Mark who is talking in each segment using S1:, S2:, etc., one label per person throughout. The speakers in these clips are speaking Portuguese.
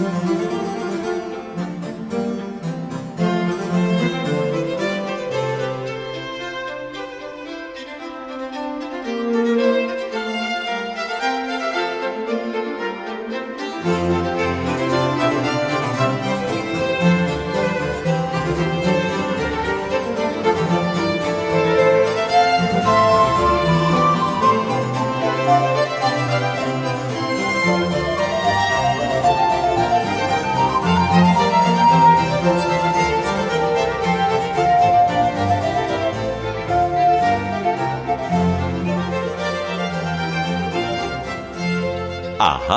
S1: Música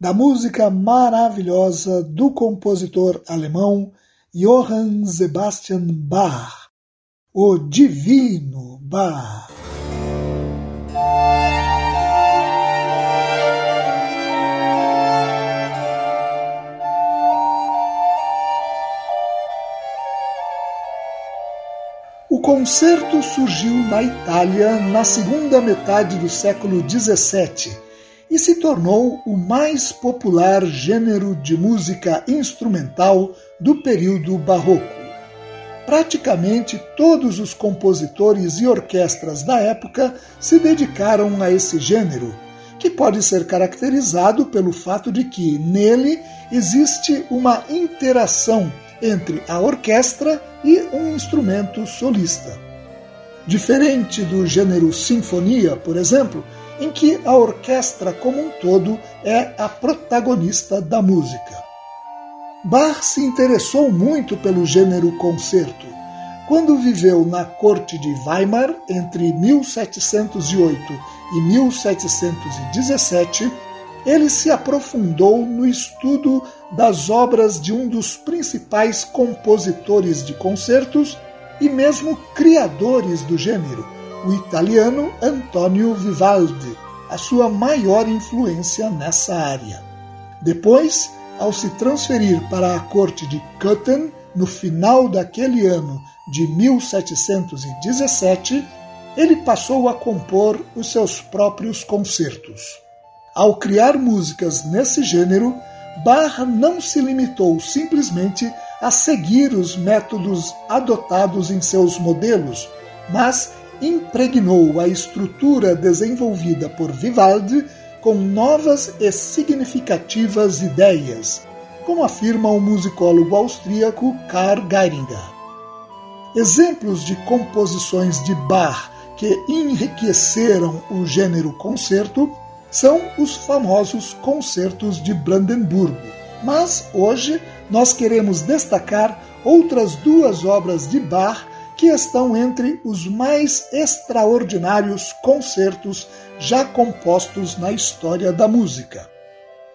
S2: da música maravilhosa do compositor alemão Johann Sebastian Bach, o Divino Bach. O concerto surgiu na Itália na segunda metade do século XVII e se tornou o mais popular gênero de música instrumental do período barroco. Praticamente todos os compositores e orquestras da época se dedicaram a esse gênero, que pode ser caracterizado pelo fato de que nele existe uma interação entre a orquestra e um instrumento solista. Diferente do gênero sinfonia, por exemplo, em que a orquestra como um todo é a protagonista da música. Bach se interessou muito pelo gênero concerto. Quando viveu na corte de Weimar entre 1708 e 1717, ele se aprofundou no estudo das obras de um dos principais compositores de concertos e mesmo criadores do gênero, o italiano Antonio Vivaldi, a sua maior influência nessa área. Depois, ao se transferir para a corte de Köthen no final daquele ano de 1717, ele passou a compor os seus próprios concertos. Ao criar músicas nesse gênero, Bach não se limitou simplesmente a seguir os métodos adotados em seus modelos, mas impregnou a estrutura desenvolvida por Vivaldi com novas e significativas ideias, como afirma o musicólogo austríaco Karl Geiringer. Exemplos de composições de Bach que enriqueceram o gênero concerto são os famosos concertos de Brandenburgo. Mas hoje nós queremos destacar outras duas obras de Bach que estão entre os mais extraordinários concertos já compostos na história da música.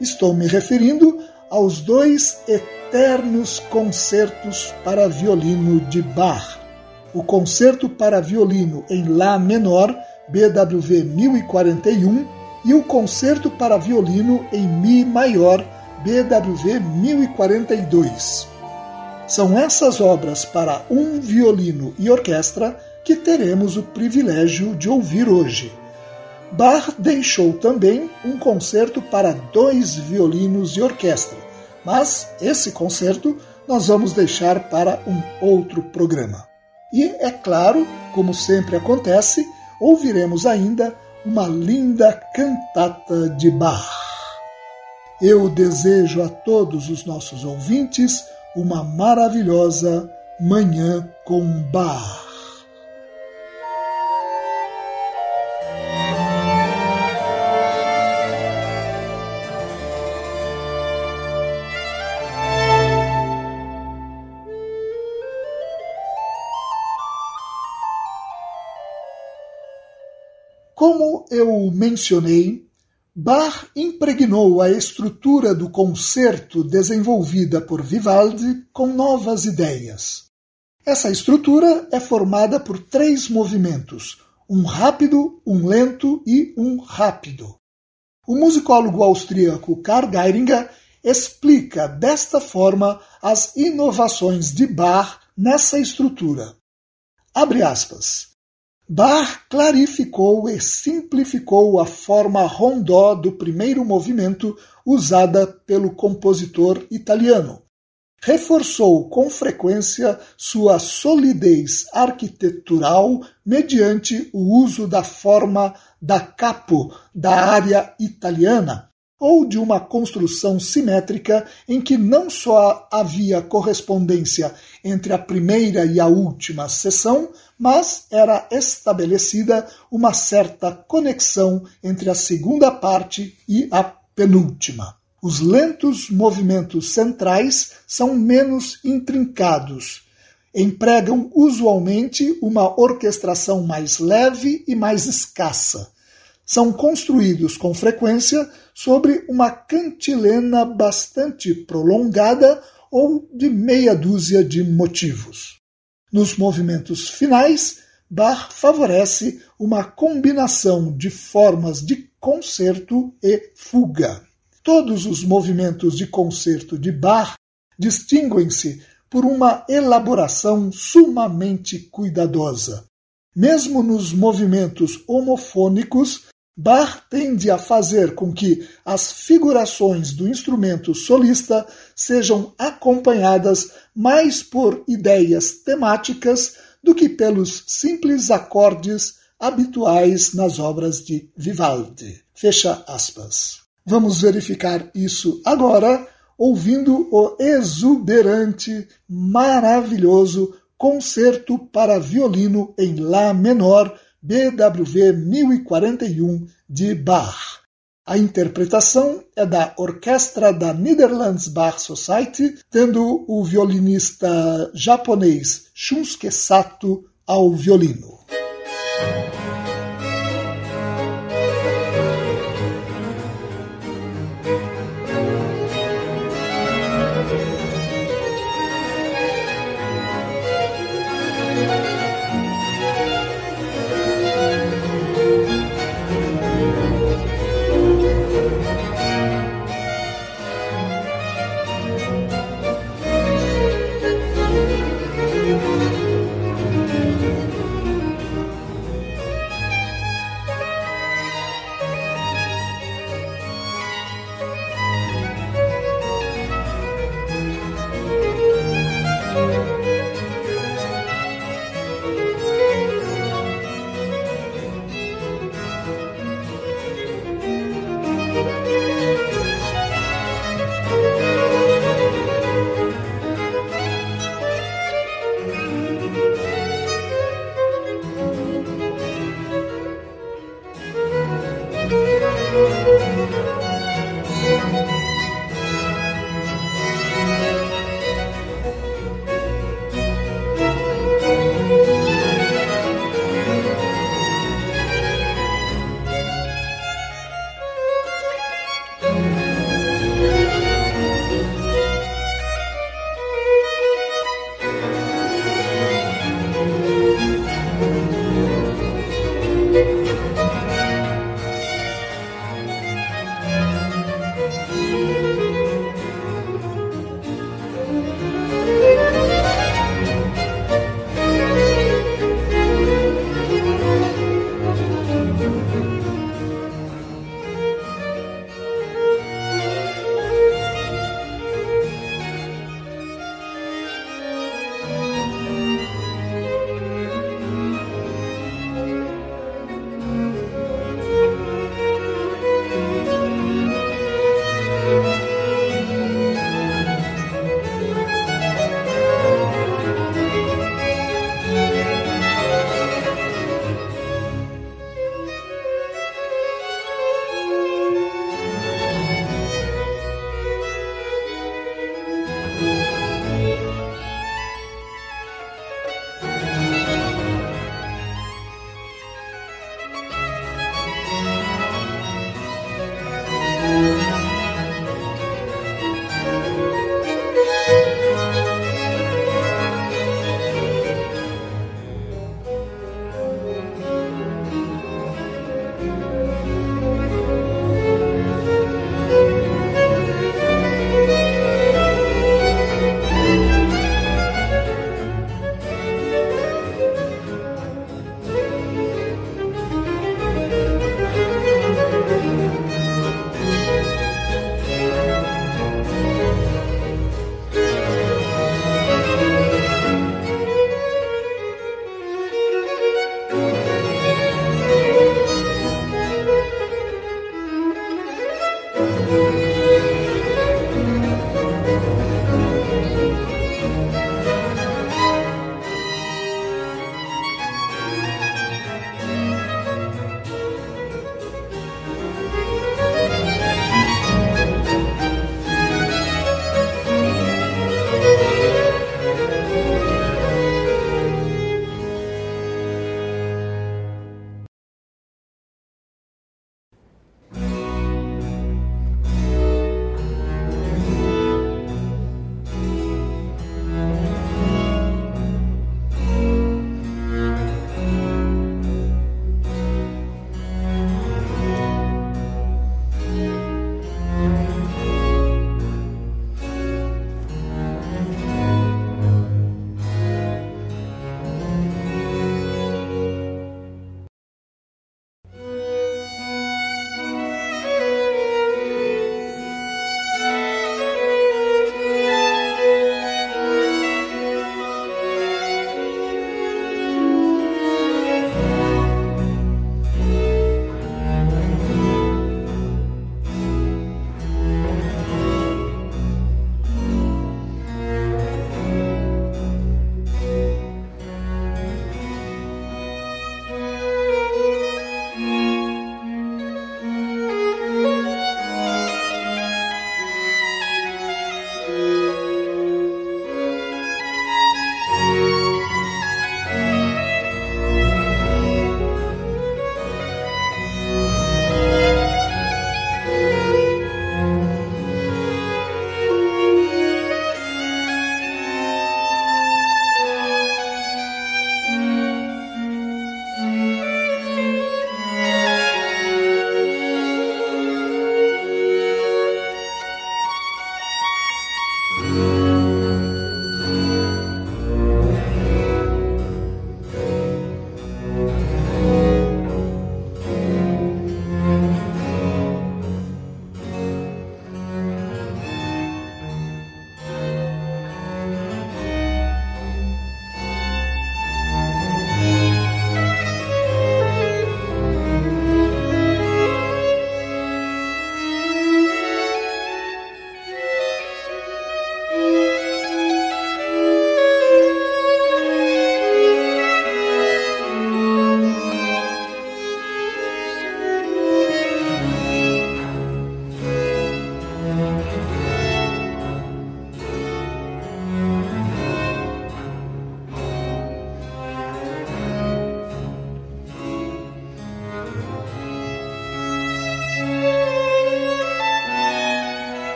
S2: Estou me referindo aos dois eternos concertos para violino de Bach. O Concerto para Violino em Lá menor, BWV 1041, e o Concerto para Violino em Mi maior, BWV 1042. São essas obras para um violino e orquestra que teremos o privilégio de ouvir hoje. Bach deixou também um concerto para dois violinos e orquestra, mas esse concerto nós vamos deixar para um outro programa. E, é claro, como sempre acontece, ouviremos ainda uma linda cantata de Bach. Eu desejo a todos os nossos ouvintes uma maravilhosa Manhã com Bar. Como eu mencionei, Bach impregnou a estrutura do concerto desenvolvida por Vivaldi com novas ideias. Essa estrutura é formada por três movimentos: um rápido, um lento e um rápido. O musicólogo austríaco Karl Geiringer explica desta forma as inovações de Bach nessa estrutura. Abre aspas. Bach clarificou e simplificou a forma rondó do primeiro movimento usada pelo compositor italiano. Reforçou com frequência sua solidez arquitetural mediante o uso da forma da capo da área italiana, ou de uma construção simétrica em que não só havia correspondência entre a primeira e a última seção, mas era estabelecida uma certa conexão entre a segunda parte e a penúltima. Os lentos movimentos centrais são menos intrincados. Empregam usualmente uma orquestração mais leve e mais escassa são construídos com frequência sobre uma cantilena bastante prolongada ou de meia dúzia de motivos. Nos movimentos finais, Bach favorece uma combinação de formas de concerto e fuga. Todos os movimentos de concerto de Bach distinguem-se por uma elaboração sumamente cuidadosa. Mesmo nos movimentos homofônicos, Bach tende a fazer com que as figurações do instrumento solista sejam acompanhadas mais por ideias temáticas do que pelos simples acordes habituais nas obras de Vivaldi. Fecha aspas. Vamos verificar isso agora ouvindo o exuberante, maravilhoso concerto para violino em Lá menor BWV 1041 de Bach. A interpretação é da Orquestra da Netherlands Bach Society, tendo o violinista japonês Shunsuke Sato ao violino.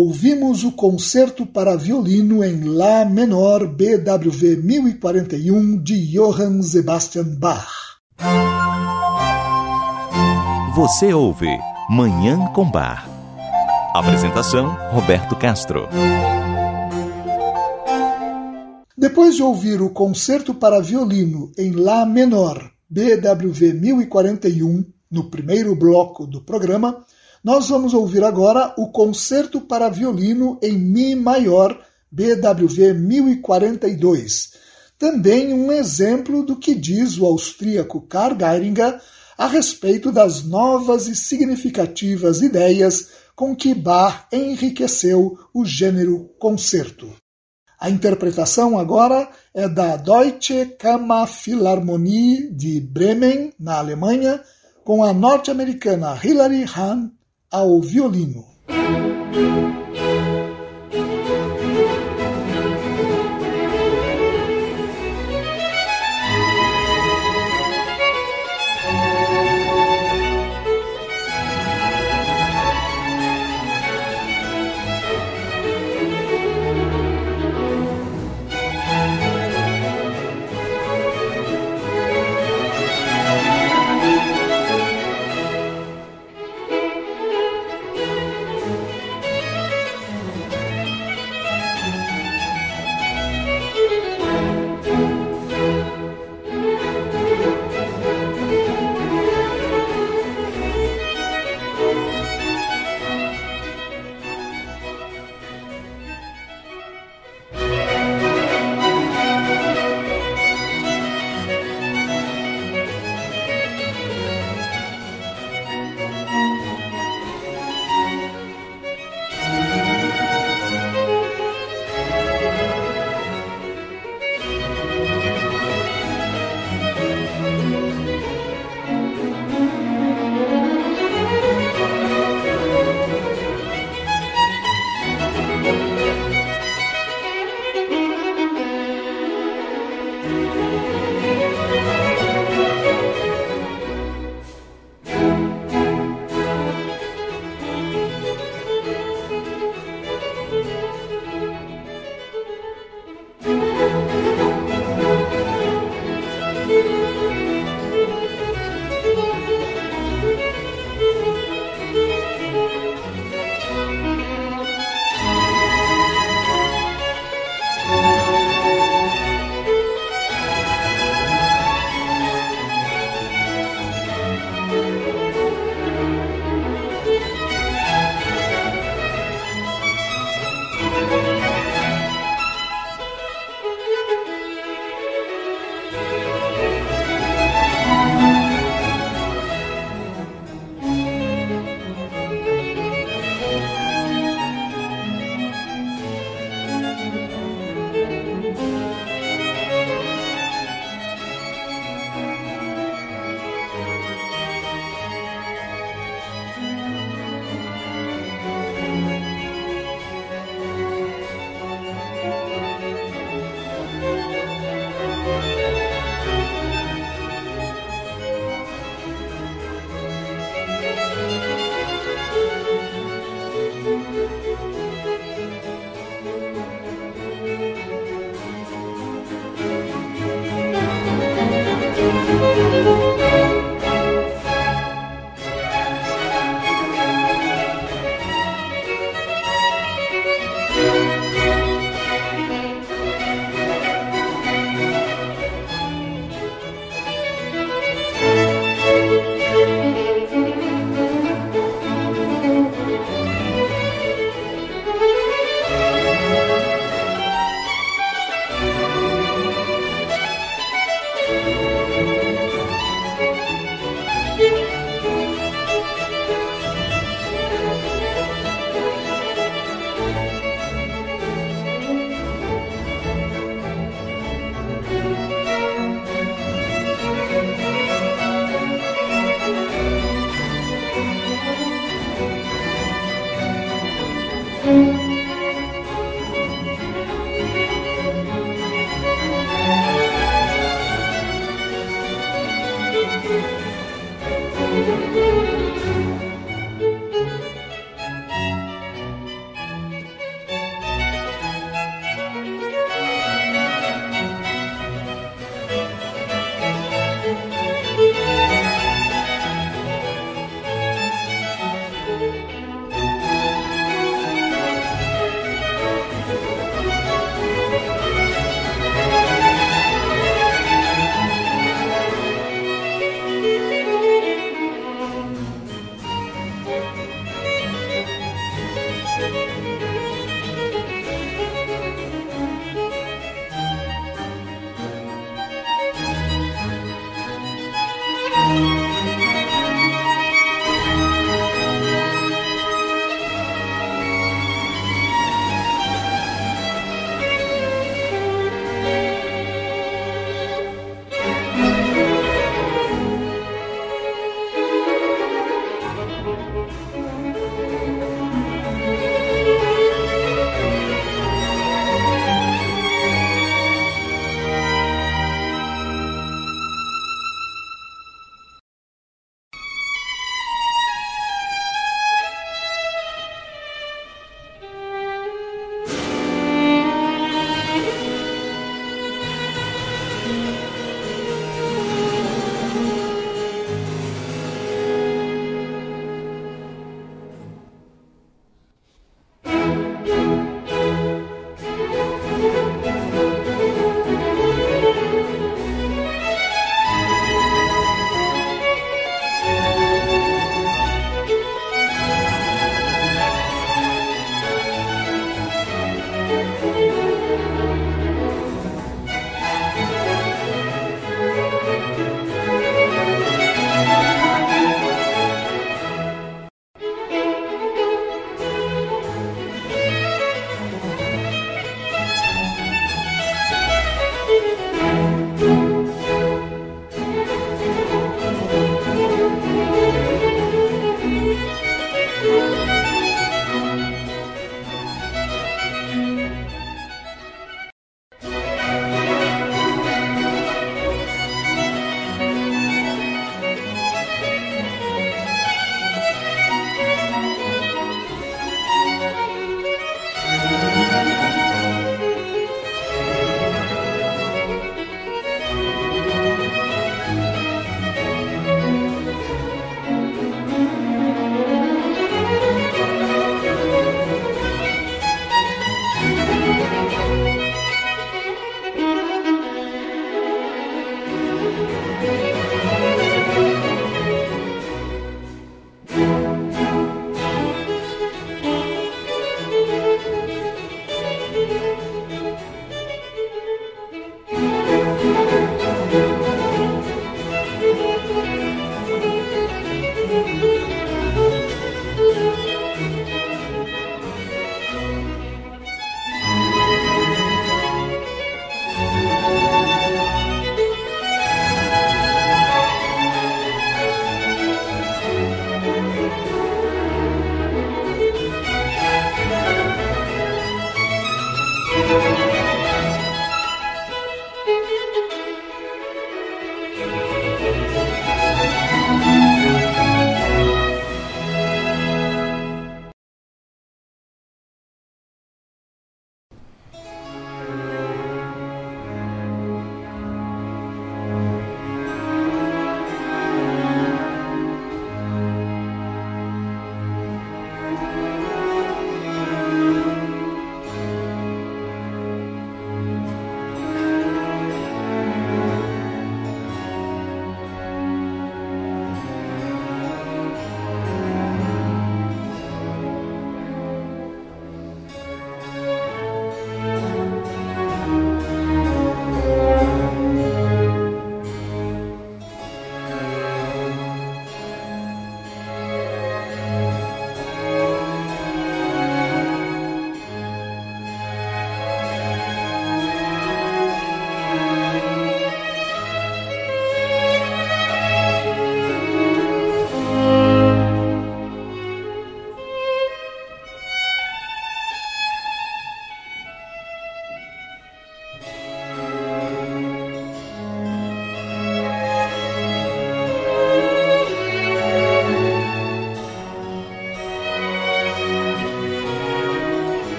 S2: Ouvimos o concerto para violino em Lá menor BWV 1041 de Johann Sebastian Bach.
S1: Você ouve Manhã com Bar. Apresentação Roberto Castro.
S2: Depois de ouvir o concerto para violino em Lá menor BWV 1041 no primeiro bloco do programa, nós vamos ouvir agora o Concerto para Violino em Mi Maior, BWV 1042. Também um exemplo do que diz o austríaco Karl Geiringer a respeito das novas e significativas ideias com que Bach enriqueceu o gênero concerto. A interpretação agora é da Deutsche Kammerphilharmonie de Bremen, na Alemanha, com a norte-americana Hilary Hahn ao violino.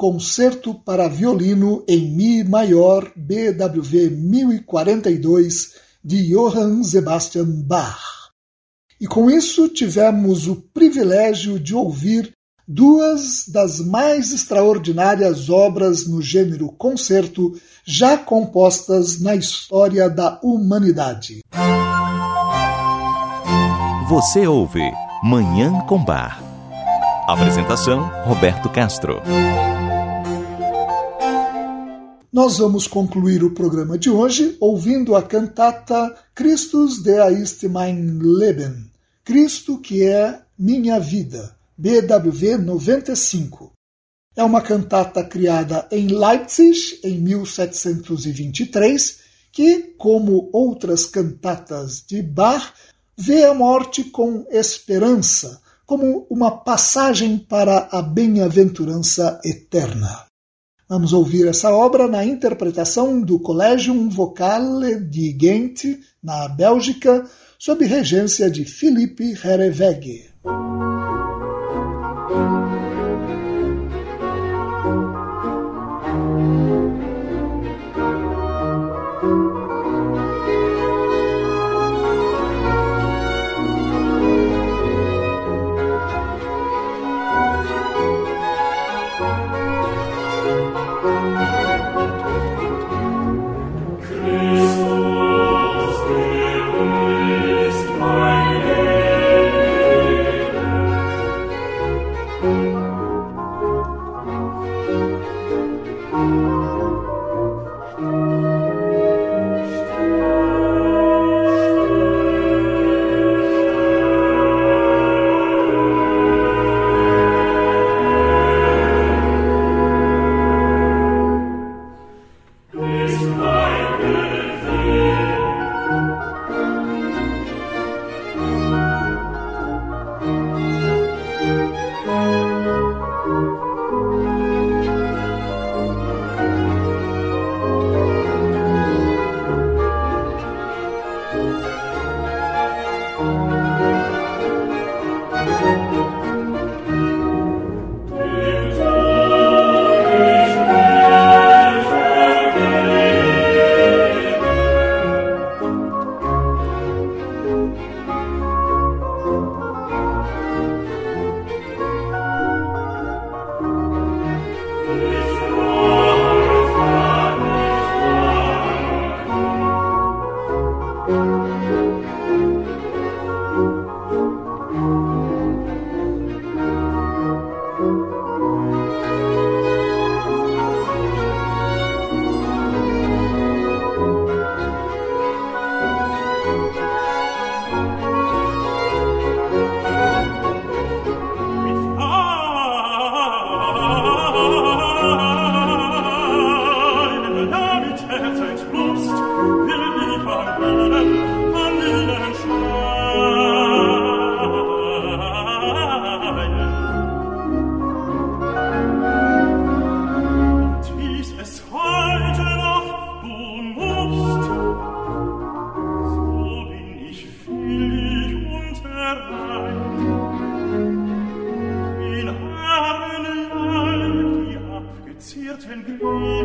S2: Concerto para Violino em Mi maior BWV 1042 de Johann Sebastian Bach. E com isso tivemos o privilégio de ouvir duas das mais extraordinárias obras no gênero concerto já compostas na história da humanidade.
S1: Você ouve Manhã com Bar Apresentação: Roberto Castro.
S2: Nós vamos concluir o programa de hoje ouvindo a cantata Christus der ist mein Leben, Cristo que é minha vida, BWV 95. É uma cantata criada em Leipzig em 1723, que, como outras cantatas de Bach, vê a morte com esperança como uma passagem para a bem-aventurança eterna. Vamos ouvir essa obra na interpretação do Collegium Vocale de Ghent, na Bélgica, sob regência de Philippe Herreweghe.
S3: wird, wenn Glück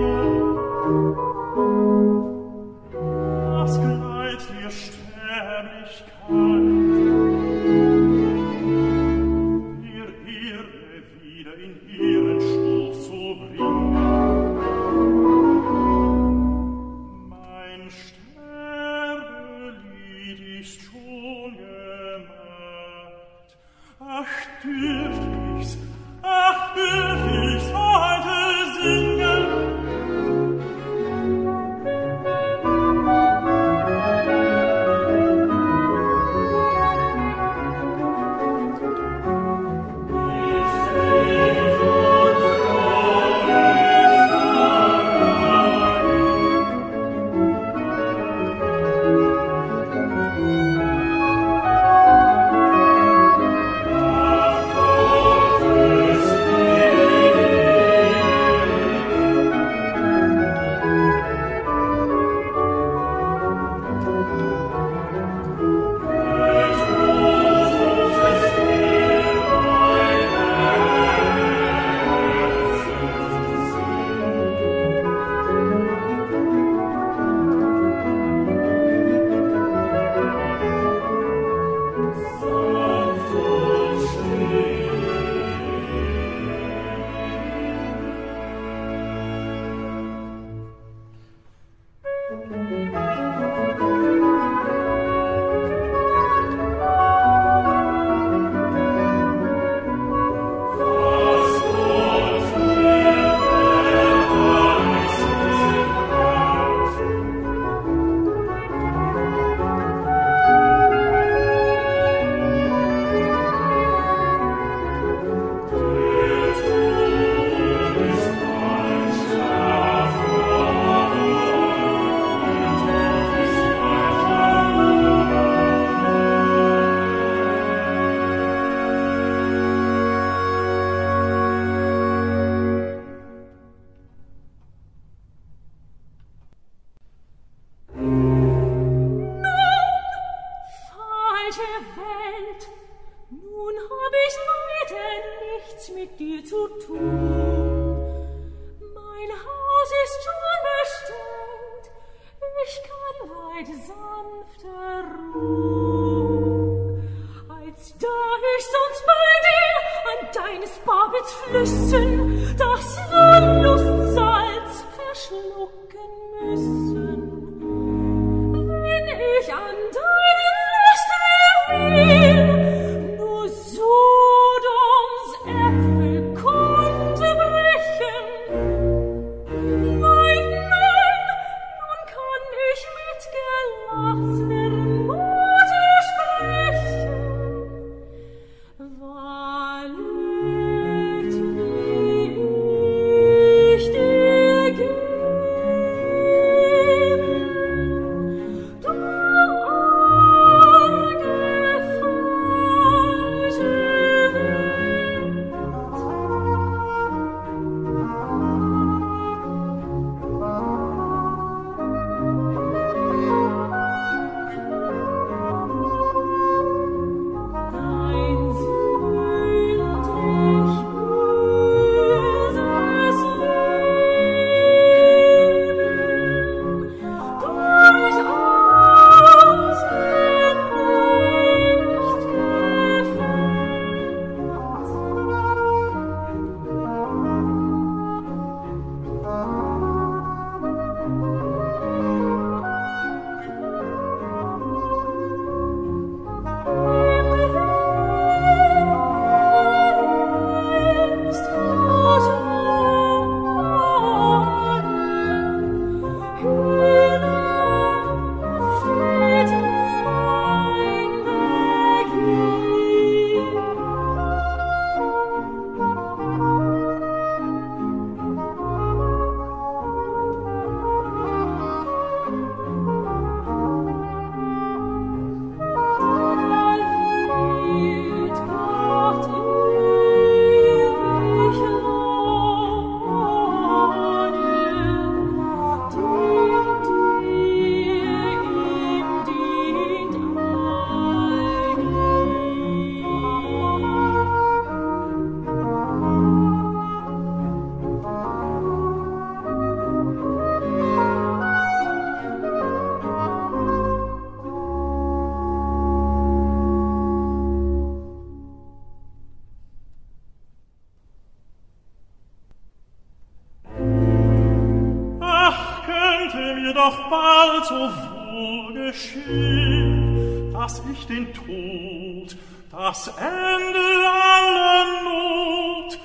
S3: Das Ende aller Not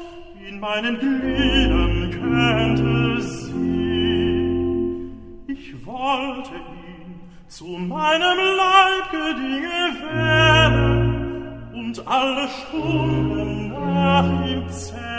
S3: in meinen Gliedern könnte sie. Ich wollte ihn zu meinem Leib Leibgedinge werden und alle Stunden nach ihm zählen.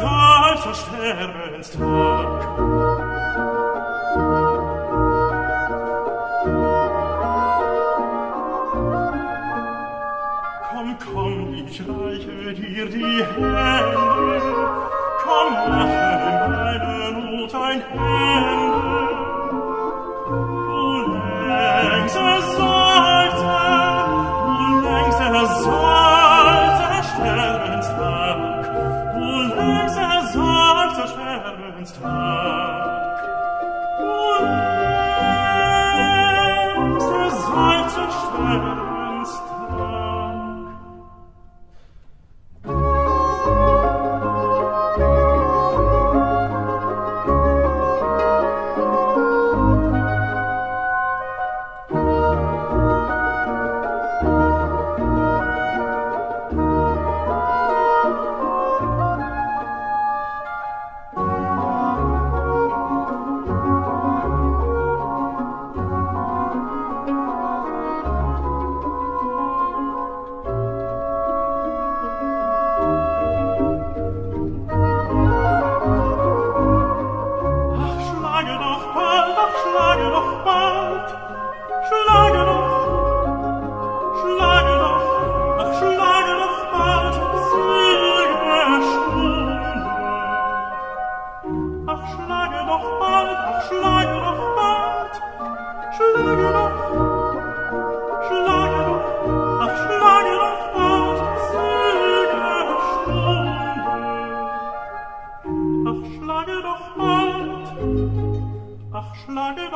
S3: salsa sterbens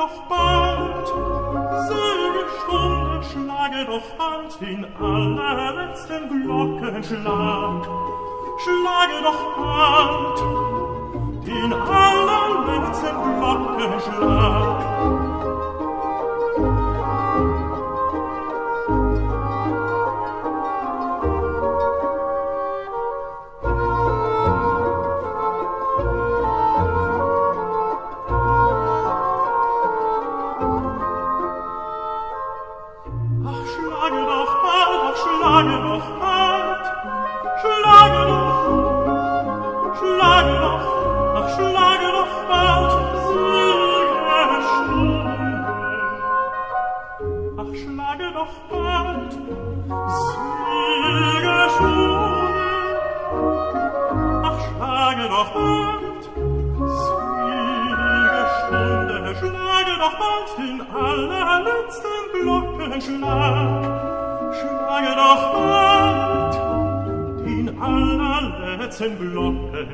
S3: doch bald, seine Stunde schlage doch bald, den allerletzten Glockenschlag. Schlage doch bald, den allerletzten Glockenschlag.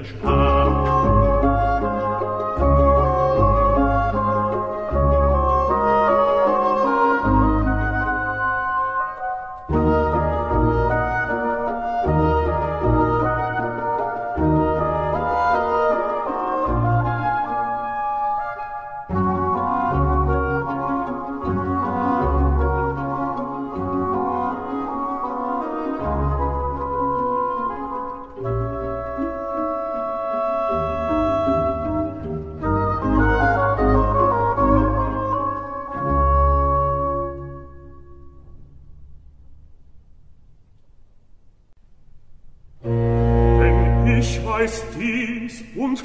S4: French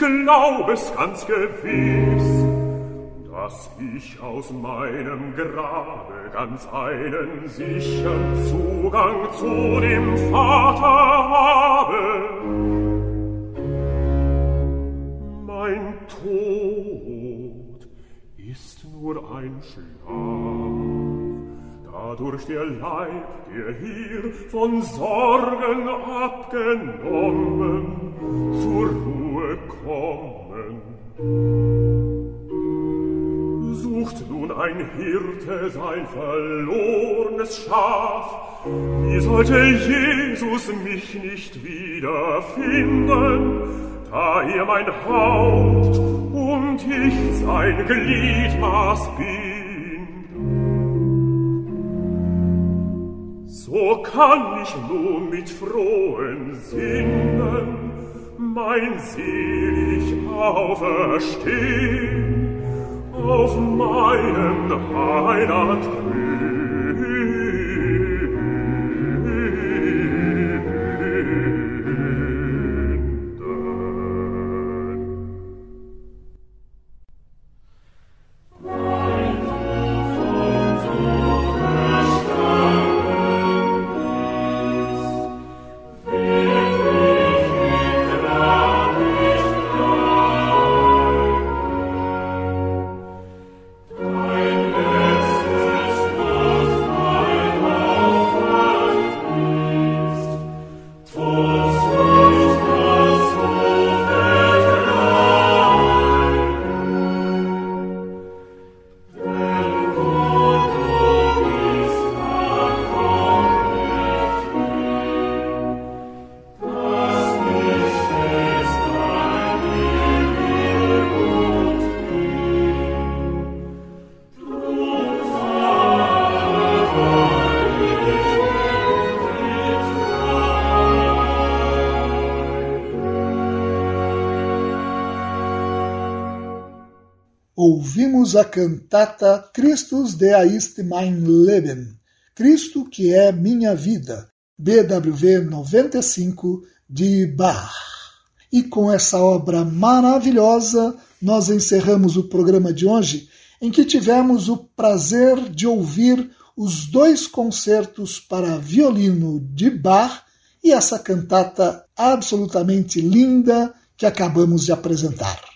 S4: glaub es ganz gewiss, dass ich aus meinem Grabe ganz einen sichern Zugang zu dem Vater habe. Mein Tod ist nur ein Schlaf, dadurch der Leib, der hier von Sorgen abgenommen, zur Ruhe kommen. Sucht nun ein Hirte sein verlornes Schaf, wie sollte Jesus mich nicht wiederfinden, da er mein Haupt und ich sein Gliedmaß bin. So kann ich nun mit frohen Sinnen mein selig auferstehen auf meinen Heiland
S2: ouvimos a cantata Christus der ist mein Leben, Cristo que é minha vida, BWV 95 de Bach. E com essa obra maravilhosa, nós encerramos o programa de hoje, em que tivemos o prazer de ouvir os dois concertos para violino de Bach e essa cantata absolutamente linda que acabamos de apresentar.